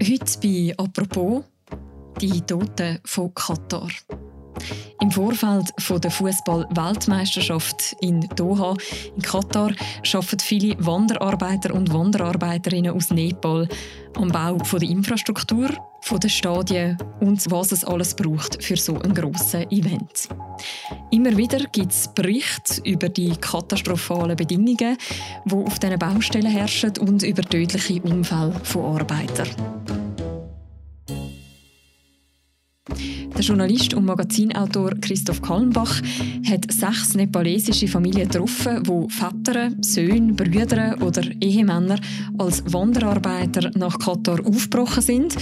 Heute bei «Apropos» die Toten von Katar. Vorfeld der Fußball-Weltmeisterschaft in Doha in Katar arbeiten viele Wanderarbeiter und Wanderarbeiterinnen aus Nepal am Bau der Infrastruktur, der Stadien und was es alles braucht für so ein grosses Event. Immer wieder gibt es Berichte über die katastrophalen Bedingungen, die auf diesen Baustellen herrschen und über tödliche Unfälle von Arbeitern. Der Journalist und Magazinautor Christoph Kalmbach hat sechs nepalesische Familien getroffen, wo Väter, Söhne, Brüder oder Ehemänner als Wanderarbeiter nach Katar aufgebrochen sind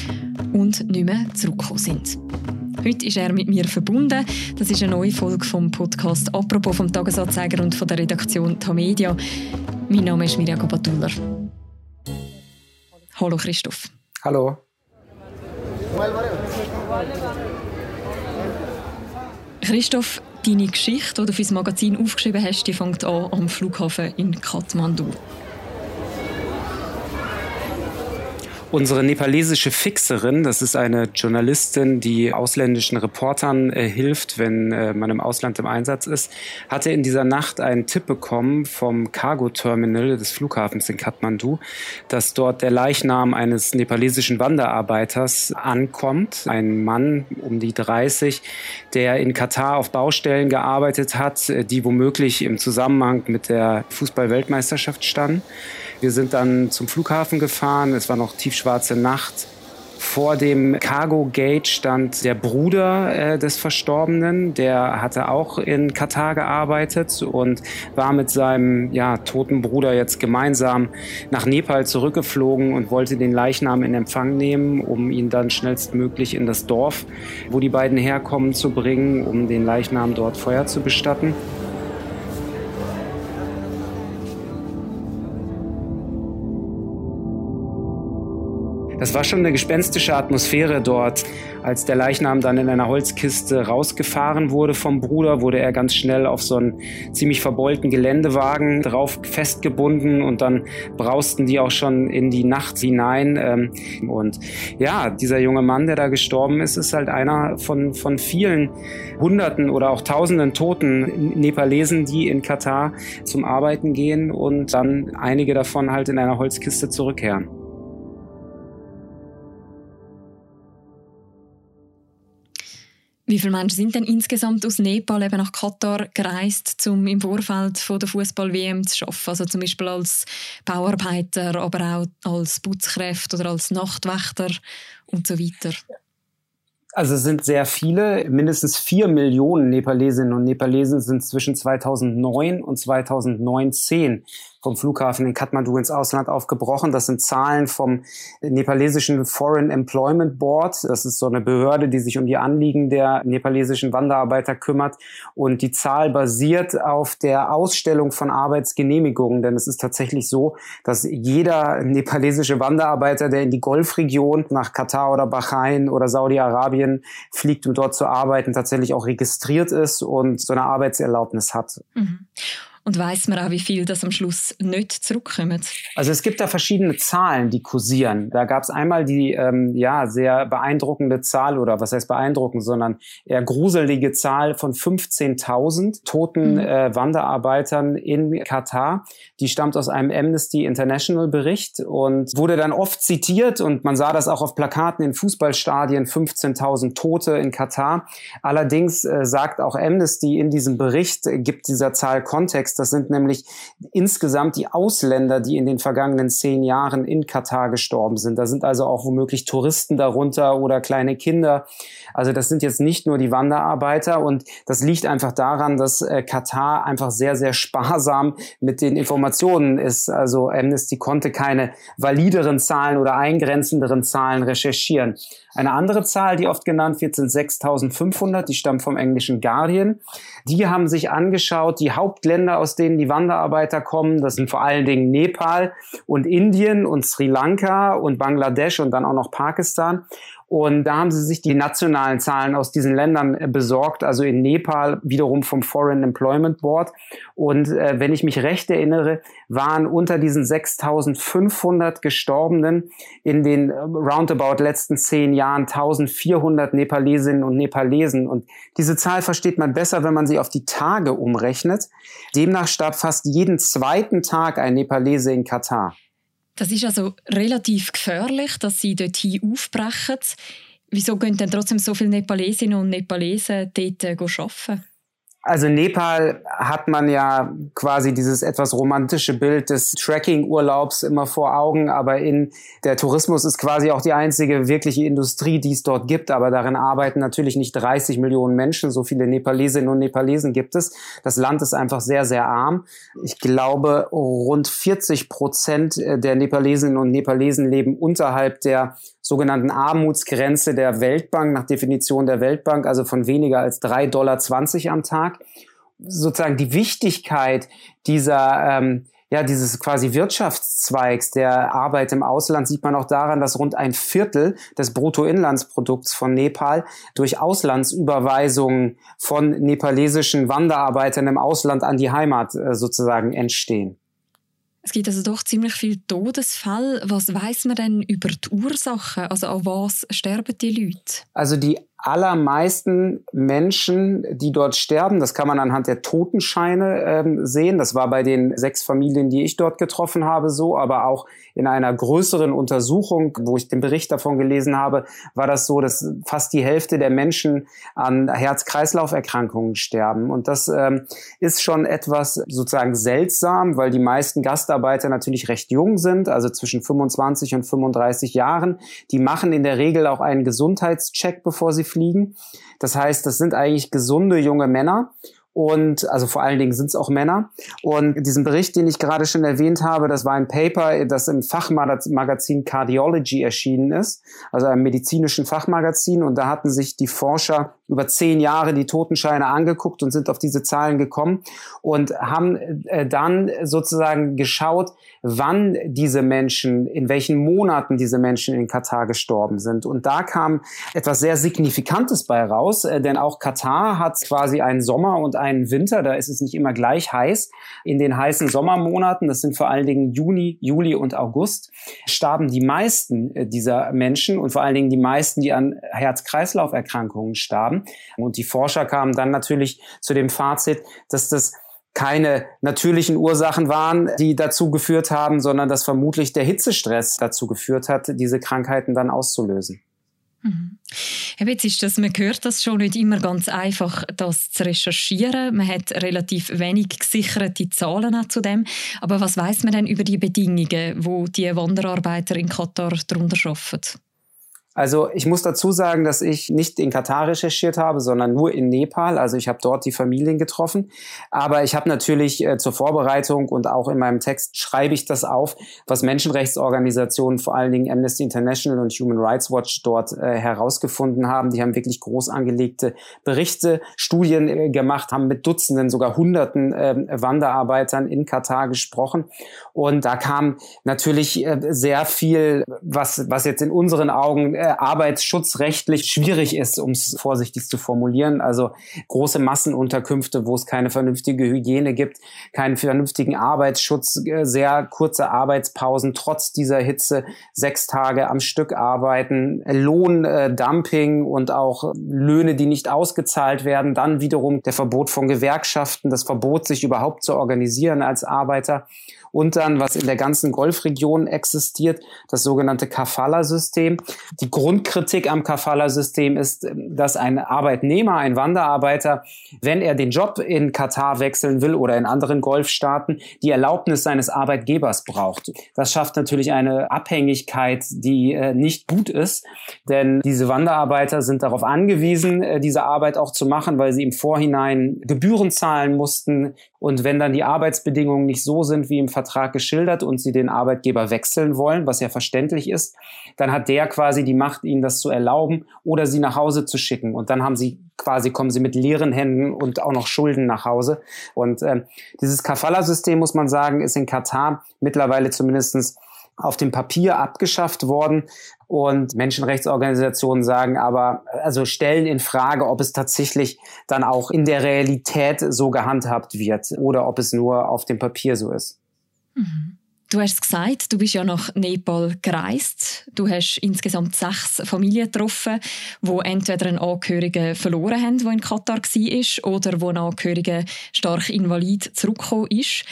und nicht mehr zurückgekommen sind. Heute ist er mit mir verbunden. Das ist eine neue Folge vom Podcast «Apropos» vom Tagesanzeiger und von der Redaktion Tamedia. Mein Name ist Mirja Gabatuller. Hallo Christoph. Hallo. Christoph, deine Geschichte, die du für das Magazin aufgeschrieben hast, die fängt an am Flughafen in Kathmandu. Unsere nepalesische Fixerin, das ist eine Journalistin, die ausländischen Reportern äh, hilft, wenn äh, man im Ausland im Einsatz ist, hatte in dieser Nacht einen Tipp bekommen vom Cargo Terminal des Flughafens in Kathmandu, dass dort der Leichnam eines nepalesischen Wanderarbeiters ankommt. Ein Mann um die 30, der in Katar auf Baustellen gearbeitet hat, äh, die womöglich im Zusammenhang mit der Fußball-Weltmeisterschaft standen. Wir sind dann zum Flughafen gefahren. Es war noch tiefschwarze Nacht. Vor dem Cargo Gate stand der Bruder äh, des Verstorbenen, der hatte auch in Katar gearbeitet und war mit seinem ja, toten Bruder jetzt gemeinsam nach Nepal zurückgeflogen und wollte den Leichnam in Empfang nehmen, um ihn dann schnellstmöglich in das Dorf, wo die beiden herkommen, zu bringen, um den Leichnam dort Feuer zu bestatten. Das war schon eine gespenstische Atmosphäre dort. Als der Leichnam dann in einer Holzkiste rausgefahren wurde vom Bruder, wurde er ganz schnell auf so einen ziemlich verbeulten Geländewagen drauf festgebunden und dann brausten die auch schon in die Nacht hinein. Ähm, und ja, dieser junge Mann, der da gestorben ist, ist halt einer von, von vielen Hunderten oder auch Tausenden toten Nepalesen, die in Katar zum Arbeiten gehen und dann einige davon halt in einer Holzkiste zurückkehren. Wie viele Menschen sind denn insgesamt aus Nepal eben nach Katar gereist, um im Vorfeld von der Fußball-WM zu arbeiten? Also zum Beispiel als Bauarbeiter, aber auch als Putzkräfte oder als Nachtwächter und so weiter? Also es sind sehr viele, mindestens vier Millionen Nepalesinnen und Nepalesen sind zwischen 2009 und 2019 vom Flughafen in Kathmandu ins Ausland aufgebrochen. Das sind Zahlen vom nepalesischen Foreign Employment Board. Das ist so eine Behörde, die sich um die Anliegen der nepalesischen Wanderarbeiter kümmert. Und die Zahl basiert auf der Ausstellung von Arbeitsgenehmigungen. Denn es ist tatsächlich so, dass jeder nepalesische Wanderarbeiter, der in die Golfregion nach Katar oder Bahrain oder Saudi-Arabien fliegt, um dort zu arbeiten, tatsächlich auch registriert ist und so eine Arbeitserlaubnis hat. Mhm. Und weiß man auch, wie viel das am Schluss nicht zurückkommt? Also es gibt da verschiedene Zahlen, die kursieren. Da gab es einmal die ähm, ja sehr beeindruckende Zahl oder was heißt beeindruckend, sondern eher gruselige Zahl von 15.000 toten mhm. äh, Wanderarbeitern in Katar. Die stammt aus einem Amnesty International Bericht und wurde dann oft zitiert und man sah das auch auf Plakaten in Fußballstadien 15.000 Tote in Katar. Allerdings äh, sagt auch Amnesty in diesem Bericht äh, gibt dieser Zahl Kontext das sind nämlich insgesamt die Ausländer, die in den vergangenen zehn Jahren in Katar gestorben sind. Da sind also auch womöglich Touristen darunter oder kleine Kinder. Also das sind jetzt nicht nur die Wanderarbeiter und das liegt einfach daran, dass äh, Katar einfach sehr, sehr sparsam mit den Informationen ist. Also Amnesty konnte keine valideren Zahlen oder eingrenzenderen Zahlen recherchieren. Eine andere Zahl, die oft genannt wird, sind 6.500. Die stammt vom englischen Guardian. Die haben sich angeschaut, die Hauptländer, aus denen die Wanderarbeiter kommen. Das sind vor allen Dingen Nepal und Indien und Sri Lanka und Bangladesch und dann auch noch Pakistan. Und da haben sie sich die nationalen Zahlen aus diesen Ländern äh, besorgt, also in Nepal wiederum vom Foreign Employment Board. Und äh, wenn ich mich recht erinnere, waren unter diesen 6500 Gestorbenen in den äh, roundabout letzten zehn Jahren 1400 Nepalesinnen und Nepalesen. Und diese Zahl versteht man besser, wenn man sie auf die Tage umrechnet. Demnach starb fast jeden zweiten Tag ein Nepalese in Katar. Das ist also relativ gefährlich, dass sie dorthin aufbrechen. Wieso gehen denn trotzdem so viele Nepalesinnen und Nepalesen dort äh, arbeiten? Also Nepal hat man ja quasi dieses etwas romantische Bild des Trekking-Urlaubs immer vor Augen, aber in der Tourismus ist quasi auch die einzige wirkliche Industrie, die es dort gibt. Aber darin arbeiten natürlich nicht 30 Millionen Menschen, so viele Nepalesinnen und Nepalesen gibt es. Das Land ist einfach sehr, sehr arm. Ich glaube, rund 40 Prozent der Nepalesinnen und Nepalesen leben unterhalb der sogenannten Armutsgrenze der Weltbank, nach Definition der Weltbank, also von weniger als 3,20 Dollar am Tag. Sozusagen die Wichtigkeit dieser, ähm, ja, dieses quasi Wirtschaftszweigs der Arbeit im Ausland sieht man auch daran, dass rund ein Viertel des Bruttoinlandsprodukts von Nepal durch Auslandsüberweisungen von nepalesischen Wanderarbeitern im Ausland an die Heimat äh, sozusagen entstehen. Es gibt also doch ziemlich viel Todesfälle. Was weiß man denn über die Ursachen? Also an was sterben die Leute? Also die allermeisten Menschen, die dort sterben, das kann man anhand der Totenscheine ähm, sehen. Das war bei den sechs Familien, die ich dort getroffen habe, so, aber auch in einer größeren Untersuchung, wo ich den Bericht davon gelesen habe, war das so, dass fast die Hälfte der Menschen an Herz-Kreislauf-Erkrankungen sterben. Und das ähm, ist schon etwas sozusagen seltsam, weil die meisten Gastarbeiter natürlich recht jung sind, also zwischen 25 und 35 Jahren. Die machen in der Regel auch einen Gesundheitscheck, bevor sie fliegen. Das heißt, das sind eigentlich gesunde junge Männer und also vor allen Dingen sind es auch Männer. Und diesen Bericht, den ich gerade schon erwähnt habe, das war ein Paper, das im Fachmagazin Cardiology erschienen ist, also einem medizinischen Fachmagazin. Und da hatten sich die Forscher über zehn Jahre die Totenscheine angeguckt und sind auf diese Zahlen gekommen und haben äh, dann sozusagen geschaut, wann diese Menschen, in welchen Monaten diese Menschen in Katar gestorben sind. Und da kam etwas sehr Signifikantes bei raus, äh, denn auch Katar hat quasi einen Sommer und Winter, da ist es nicht immer gleich heiß. In den heißen Sommermonaten, das sind vor allen Dingen Juni, Juli und August, starben die meisten äh, dieser Menschen und vor allen Dingen die meisten, die an Herz-Kreislauf-Erkrankungen starben. Und die Forscher kamen dann natürlich zu dem Fazit, dass das keine natürlichen Ursachen waren, die dazu geführt haben, sondern dass vermutlich der Hitzestress dazu geführt hat, diese Krankheiten dann auszulösen. Mhm. Jetzt ist das, man hört das schon nicht immer ganz einfach, das zu recherchieren. Man hat relativ wenig gesicherte Zahlen auch zu dem. Aber was weiß man denn über die Bedingungen, wo die Wanderarbeiter in Katar darunter arbeiten? Also ich muss dazu sagen, dass ich nicht in Katar recherchiert habe, sondern nur in Nepal. Also ich habe dort die Familien getroffen. Aber ich habe natürlich äh, zur Vorbereitung und auch in meinem Text schreibe ich das auf, was Menschenrechtsorganisationen, vor allen Dingen Amnesty International und Human Rights Watch dort äh, herausgefunden haben. Die haben wirklich groß angelegte Berichte, Studien äh, gemacht, haben mit Dutzenden, sogar Hunderten ähm, Wanderarbeitern in Katar gesprochen. Und da kam natürlich äh, sehr viel, was, was jetzt in unseren Augen äh, arbeitsschutzrechtlich schwierig ist, um es vorsichtig zu formulieren. Also große Massenunterkünfte, wo es keine vernünftige Hygiene gibt, keinen vernünftigen Arbeitsschutz, äh, sehr kurze Arbeitspausen, trotz dieser Hitze, sechs Tage am Stück arbeiten, Lohndumping und auch Löhne, die nicht ausgezahlt werden, dann wiederum der Verbot von Gewerkschaften, das Verbot, sich überhaupt zu organisieren als Arbeiter und dann, was in der ganzen Golfregion existiert, das sogenannte Kafala-System. Die Grundkritik am Kafala-System ist, dass ein Arbeitnehmer, ein Wanderarbeiter, wenn er den Job in Katar wechseln will oder in anderen Golfstaaten, die Erlaubnis seines Arbeitgebers braucht. Das schafft natürlich eine Abhängigkeit, die äh, nicht gut ist, denn diese Wanderarbeiter sind darauf angewiesen, äh, diese Arbeit auch zu machen, weil sie im Vorhinein Gebühren zahlen mussten, und wenn dann die Arbeitsbedingungen nicht so sind wie im Vertrag geschildert und sie den Arbeitgeber wechseln wollen, was ja verständlich ist, dann hat der quasi die Macht, ihnen das zu erlauben oder sie nach Hause zu schicken. Und dann haben sie quasi, kommen sie mit leeren Händen und auch noch Schulden nach Hause. Und äh, dieses Kafala-System, muss man sagen, ist in Katar mittlerweile zumindestens auf dem Papier abgeschafft worden. Und Menschenrechtsorganisationen sagen aber, also stellen in Frage, ob es tatsächlich dann auch in der Realität so gehandhabt wird oder ob es nur auf dem Papier so ist. Mhm. Du hast gesagt, du bist ja nach Nepal gereist. Du hast insgesamt sechs Familien getroffen, wo entweder einen Angehörigen verloren haben, der in Katar war, oder wo ein Angehöriger stark invalid zurückgekommen ist.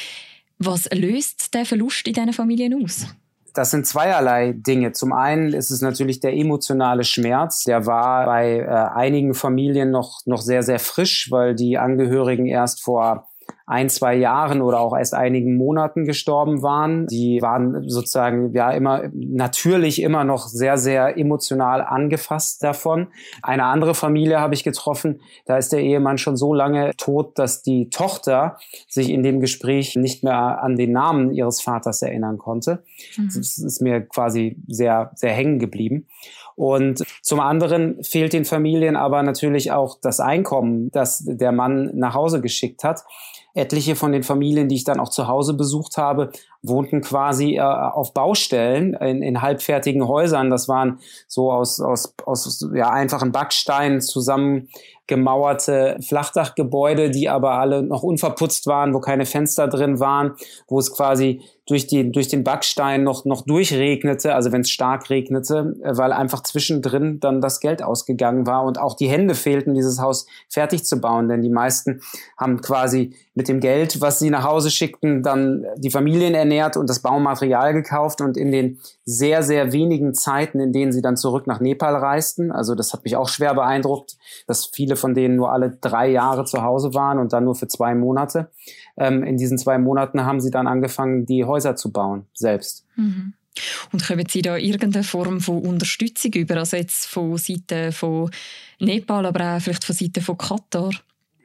Was löst der Verlust in diesen Familien aus? Das sind zweierlei Dinge. Zum einen ist es natürlich der emotionale Schmerz. Der war bei äh, einigen Familien noch, noch sehr, sehr frisch, weil die Angehörigen erst vor ein, zwei Jahren oder auch erst einigen Monaten gestorben waren. Die waren sozusagen ja immer natürlich immer noch sehr, sehr emotional angefasst davon. Eine andere Familie habe ich getroffen, da ist der Ehemann schon so lange tot, dass die Tochter sich in dem Gespräch nicht mehr an den Namen ihres Vaters erinnern konnte. Mhm. Das ist mir quasi sehr, sehr hängen geblieben. Und zum anderen fehlt den Familien aber natürlich auch das Einkommen, das der Mann nach Hause geschickt hat. Etliche von den Familien, die ich dann auch zu Hause besucht habe, wohnten quasi äh, auf Baustellen in, in halbfertigen Häusern. Das waren so aus, aus, aus ja, einfachen Backsteinen zusammengemauerte Flachdachgebäude, die aber alle noch unverputzt waren, wo keine Fenster drin waren, wo es quasi durch, die, durch den Backstein noch, noch durchregnete, also wenn es stark regnete, äh, weil einfach zwischendrin dann das Geld ausgegangen war und auch die Hände fehlten, dieses Haus fertig zu bauen. Denn die meisten haben quasi mit dem Geld, was sie nach Hause schickten, dann die Familien ernährt und das Baumaterial gekauft und in den sehr, sehr wenigen Zeiten, in denen sie dann zurück nach Nepal reisten, also das hat mich auch schwer beeindruckt, dass viele von denen nur alle drei Jahre zu Hause waren und dann nur für zwei Monate. Ähm, in diesen zwei Monaten haben sie dann angefangen, die Häuser zu bauen, selbst. Mhm. Und kommen Sie da irgendeine Form von Unterstützung über, also jetzt von Seiten von Nepal, aber auch vielleicht von Seiten von Katar?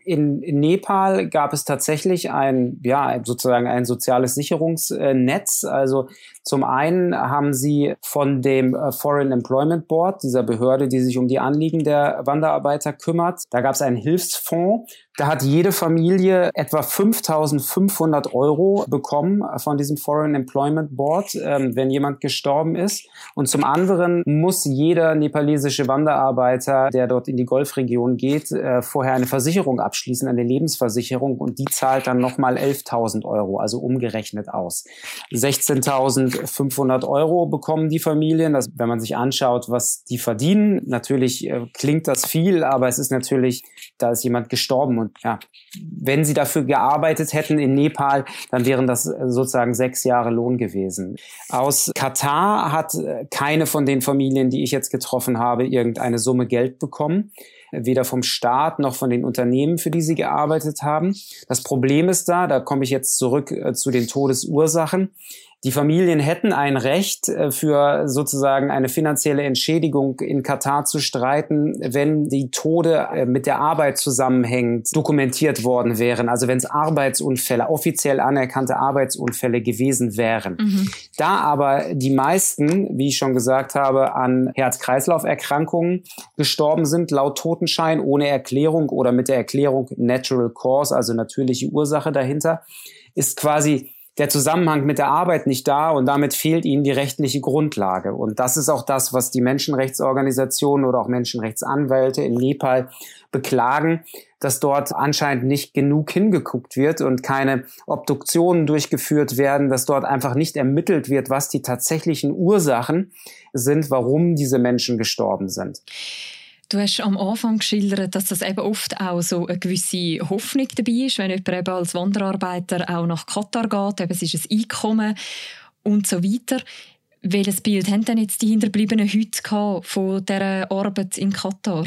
In, in Nepal gab es tatsächlich ein, ja, sozusagen ein soziales Sicherungsnetz. Also zum einen haben sie von dem äh, Foreign Employment Board, dieser Behörde, die sich um die Anliegen der Wanderarbeiter kümmert, da gab es einen Hilfsfonds. Da hat jede Familie etwa 5.500 Euro bekommen von diesem Foreign Employment Board, ähm, wenn jemand gestorben ist. Und zum anderen muss jeder nepalesische Wanderarbeiter, der dort in die Golfregion geht, äh, vorher eine Versicherung abschließen, eine Lebensversicherung. Und die zahlt dann nochmal 11.000 Euro, also umgerechnet aus. 16.000 500 Euro bekommen die Familien. Das, wenn man sich anschaut, was die verdienen, natürlich äh, klingt das viel, aber es ist natürlich, da ist jemand gestorben und ja, wenn sie dafür gearbeitet hätten in Nepal, dann wären das äh, sozusagen sechs Jahre Lohn gewesen. Aus Katar hat äh, keine von den Familien, die ich jetzt getroffen habe, irgendeine Summe Geld bekommen weder vom Staat noch von den Unternehmen, für die sie gearbeitet haben. Das Problem ist da, da komme ich jetzt zurück äh, zu den Todesursachen. Die Familien hätten ein Recht äh, für sozusagen eine finanzielle Entschädigung in Katar zu streiten, wenn die Tode äh, mit der Arbeit zusammenhängend dokumentiert worden wären. Also wenn es Arbeitsunfälle, offiziell anerkannte Arbeitsunfälle gewesen wären. Mhm. Da aber die meisten, wie ich schon gesagt habe, an Herz-Kreislauf-Erkrankungen gestorben sind, laut Totenschein, ohne Erklärung oder mit der Erklärung Natural Cause, also natürliche Ursache dahinter, ist quasi der Zusammenhang mit der Arbeit nicht da und damit fehlt ihnen die rechtliche Grundlage. Und das ist auch das, was die Menschenrechtsorganisationen oder auch Menschenrechtsanwälte in Nepal beklagen, dass dort anscheinend nicht genug hingeguckt wird und keine Obduktionen durchgeführt werden, dass dort einfach nicht ermittelt wird, was die tatsächlichen Ursachen sind, warum diese Menschen gestorben sind. Du hast am Anfang geschildert, dass das eben oft auch so eine gewisse Hoffnung dabei ist, wenn jemand eben als Wanderarbeiter auch nach Katar geht, eben es ist ein Einkommen und so weiter. Welches Bild haben denn jetzt die Hinterbliebenen heute von dieser Arbeit in Katar?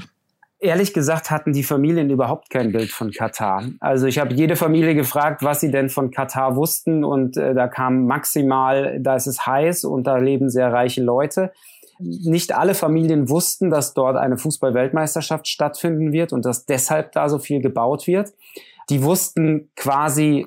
Ehrlich gesagt hatten die Familien überhaupt kein Bild von Katar. Also ich habe jede Familie gefragt, was sie denn von Katar wussten und äh, da kam maximal, da ist es heiß und da leben sehr reiche Leute nicht alle Familien wussten, dass dort eine Fußball-Weltmeisterschaft stattfinden wird und dass deshalb da so viel gebaut wird. Die wussten quasi,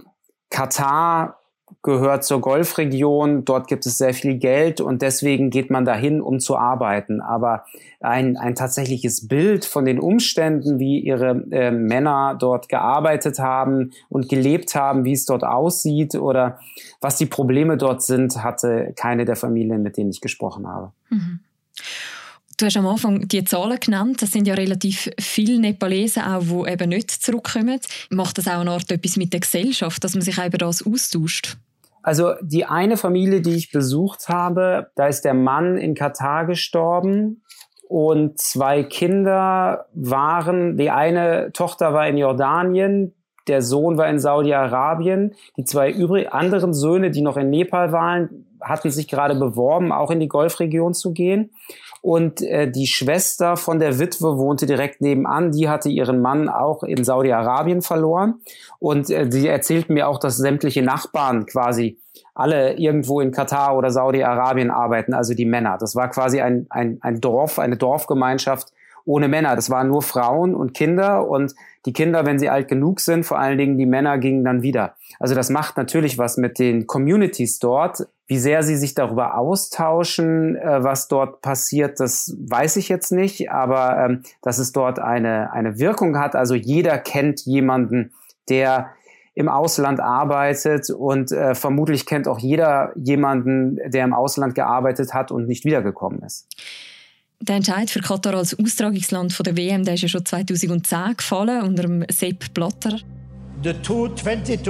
Katar gehört zur Golfregion, dort gibt es sehr viel Geld und deswegen geht man dahin, um zu arbeiten. Aber ein, ein tatsächliches Bild von den Umständen, wie ihre äh, Männer dort gearbeitet haben und gelebt haben, wie es dort aussieht oder was die Probleme dort sind, hatte keine der Familien, mit denen ich gesprochen habe. Mhm. Du hast am Anfang die Zahlen genannt. Das sind ja relativ viele Nepalesen, auch, die eben nicht zurückkommen. Macht das auch eine Art etwas mit der Gesellschaft, dass man sich auch über das austauscht? Also die eine Familie, die ich besucht habe, da ist der Mann in Katar gestorben und zwei Kinder waren, die eine Tochter war in Jordanien, der Sohn war in Saudi-Arabien. Die zwei übrigen anderen Söhne, die noch in Nepal waren, hatten sich gerade beworben, auch in die Golfregion zu gehen. Und äh, die Schwester von der Witwe wohnte direkt nebenan. Die hatte ihren Mann auch in Saudi-Arabien verloren. Und äh, sie erzählten mir auch, dass sämtliche Nachbarn quasi alle irgendwo in Katar oder Saudi-Arabien arbeiten, also die Männer. Das war quasi ein, ein, ein Dorf, eine Dorfgemeinschaft ohne Männer. Das waren nur Frauen und Kinder und die Kinder, wenn sie alt genug sind, vor allen Dingen die Männer gingen dann wieder. Also das macht natürlich was mit den Communities dort. Wie sehr sie sich darüber austauschen, äh, was dort passiert, das weiß ich jetzt nicht, aber ähm, dass es dort eine, eine Wirkung hat. Also jeder kennt jemanden, der im Ausland arbeitet und äh, vermutlich kennt auch jeder jemanden, der im Ausland gearbeitet hat und nicht wiedergekommen ist. Der Entscheid für Katar als Austragungsland von der WM der ist ja schon 2010 gefallen unter dem Sepp Blatter. The 2022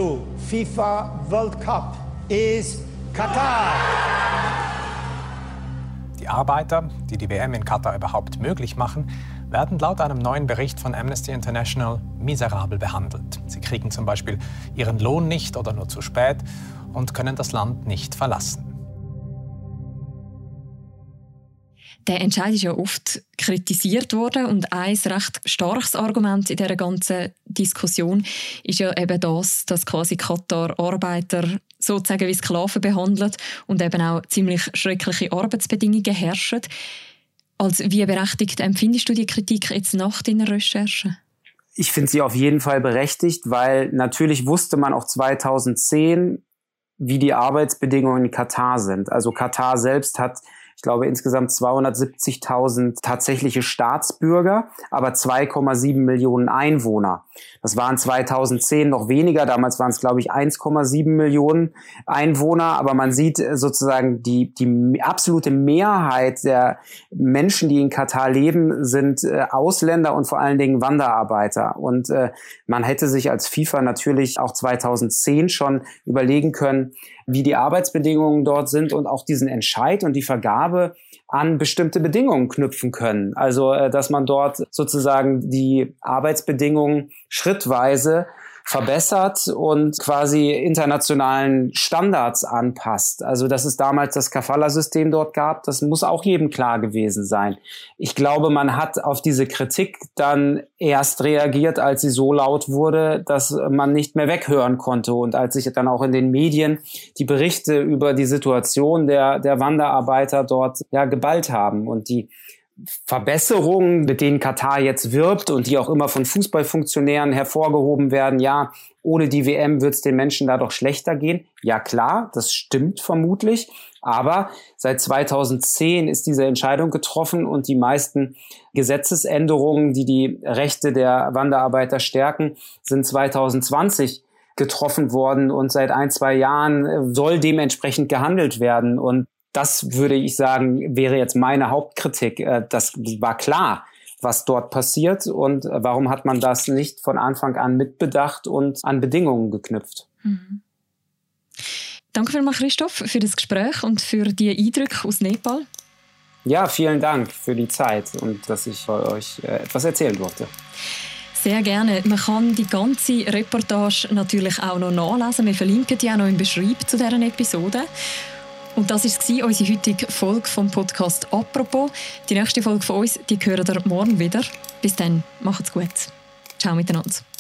FIFA World Cup is Katar. Die Arbeiter, die die WM in Katar überhaupt möglich machen, werden laut einem neuen Bericht von Amnesty International miserabel behandelt. Sie kriegen zum Beispiel ihren Lohn nicht oder nur zu spät und können das Land nicht verlassen. Der Entscheid ist ja oft kritisiert worden und ein recht starkes Argument in dieser ganzen Diskussion ist ja eben das, dass quasi Katar Arbeiter sozusagen wie Sklaven behandelt und eben auch ziemlich schreckliche Arbeitsbedingungen herrschen. Als wie berechtigt empfindest du die Kritik jetzt nach deiner Recherche? Ich finde sie auf jeden Fall berechtigt, weil natürlich wusste man auch 2010, wie die Arbeitsbedingungen in Katar sind. Also Katar selbst hat ich glaube, insgesamt 270.000 tatsächliche Staatsbürger, aber 2,7 Millionen Einwohner. Das waren 2010 noch weniger. Damals waren es, glaube ich, 1,7 Millionen Einwohner. Aber man sieht äh, sozusagen die, die absolute Mehrheit der Menschen, die in Katar leben, sind äh, Ausländer und vor allen Dingen Wanderarbeiter. Und äh, man hätte sich als FIFA natürlich auch 2010 schon überlegen können, wie die Arbeitsbedingungen dort sind und auch diesen Entscheid und die Vergabe an bestimmte Bedingungen knüpfen können. Also, äh, dass man dort sozusagen die Arbeitsbedingungen schrittweise verbessert und quasi internationalen Standards anpasst. Also, dass es damals das Kafala-System dort gab, das muss auch jedem klar gewesen sein. Ich glaube, man hat auf diese Kritik dann erst reagiert, als sie so laut wurde, dass man nicht mehr weghören konnte und als sich dann auch in den Medien die Berichte über die Situation der, der Wanderarbeiter dort ja geballt haben und die Verbesserungen, mit denen Katar jetzt wirbt und die auch immer von Fußballfunktionären hervorgehoben werden, ja, ohne die WM wird es den Menschen da doch schlechter gehen. Ja klar, das stimmt vermutlich, aber seit 2010 ist diese Entscheidung getroffen und die meisten Gesetzesänderungen, die die Rechte der Wanderarbeiter stärken, sind 2020 getroffen worden und seit ein, zwei Jahren soll dementsprechend gehandelt werden. Und das würde ich sagen, wäre jetzt meine Hauptkritik. Äh, das war klar, was dort passiert und äh, warum hat man das nicht von Anfang an mitbedacht und an Bedingungen geknüpft. Mhm. Danke vielmals, Christoph, für das Gespräch und für die Eindrücke aus Nepal. Ja, vielen Dank für die Zeit und dass ich euch äh, etwas erzählen durfte. Sehr gerne. Man kann die ganze Reportage natürlich auch noch nachlesen. Wir verlinken die auch noch im Beschreib zu dieser Episode. Und das war unsere heutige Folge vom Podcast «Apropos». Die nächste Folge von uns, die hören ihr morgen wieder. Bis dann, macht's gut. Ciao miteinander.